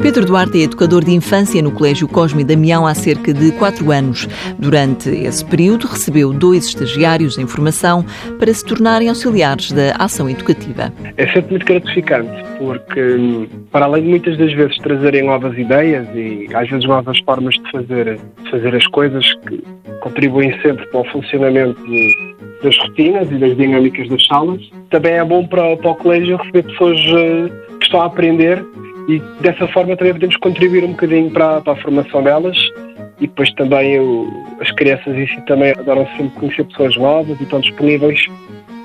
Pedro Duarte é educador de infância no Colégio Cosme Damião há cerca de quatro anos. Durante esse período, recebeu dois estagiários em formação para se tornarem auxiliares da ação educativa. É sempre muito gratificante, porque para além de muitas das vezes trazerem novas ideias e às vezes novas formas de fazer, de fazer as coisas que contribuem sempre para o funcionamento das rotinas e das dinâmicas das salas, também é bom para, para o colégio receber pessoas eh, que estão a aprender e dessa forma também podemos contribuir um bocadinho para, para a formação delas e depois também o, as crianças em si também adoram sempre conhecer pessoas novas e estão disponíveis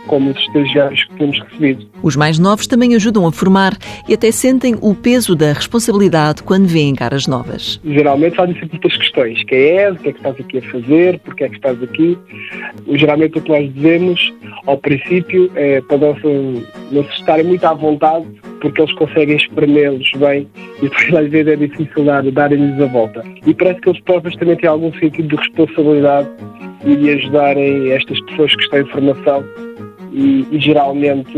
como os estagiários que temos recebido. Os mais novos também ajudam a formar e até sentem o peso da responsabilidade quando veem caras novas. Geralmente fazem sempre muitas questões. Quem és? O que é que estás aqui a fazer? Porquê é que estás aqui? Geralmente o que nós dizemos ao princípio é para não se, não se estarem muito à vontade porque eles conseguem espremê-los bem e depois às vezes é difícil dar, darem-lhes a volta. E parece que eles próprios também têm algum sentido de responsabilidade e ajudarem estas pessoas que estão em formação e, e geralmente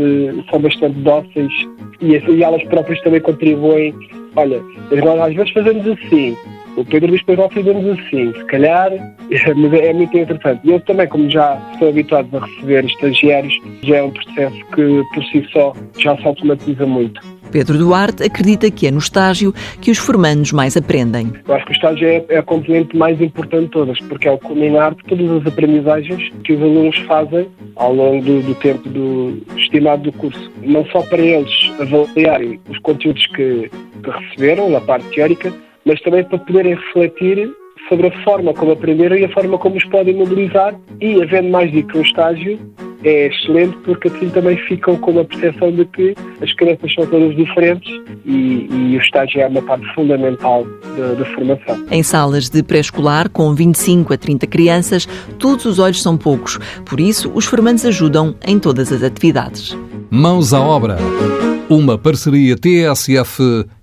são bastante dóceis e, e elas próprias também contribuem. Olha, nós às vezes fazemos assim, o Pedro diz para nós fazemos assim, se calhar, mas é, é muito interessante. E eu também, como já estou habituado a receber estagiários, já é um processo que por si só já se automatiza muito. Pedro Duarte acredita que é no estágio que os formandos mais aprendem. Eu acho que o estágio é, é a componente mais importante de todas, porque é o culminar de todas as aprendizagens que os alunos fazem ao longo do, do tempo do estimado do curso. Não só para eles avaliarem os conteúdos que, que receberam na parte teórica, mas também para poderem refletir sobre a forma como aprenderam e a forma como os podem mobilizar e, havendo mais do que um estágio, é excelente porque assim também ficam com a percepção de que as crianças são todas diferentes e, e o estágio é uma parte fundamental da formação. Em salas de pré-escolar com 25 a 30 crianças, todos os olhos são poucos, por isso os formandos ajudam em todas as atividades. Mãos à obra. Uma parceria TSF-IEFP.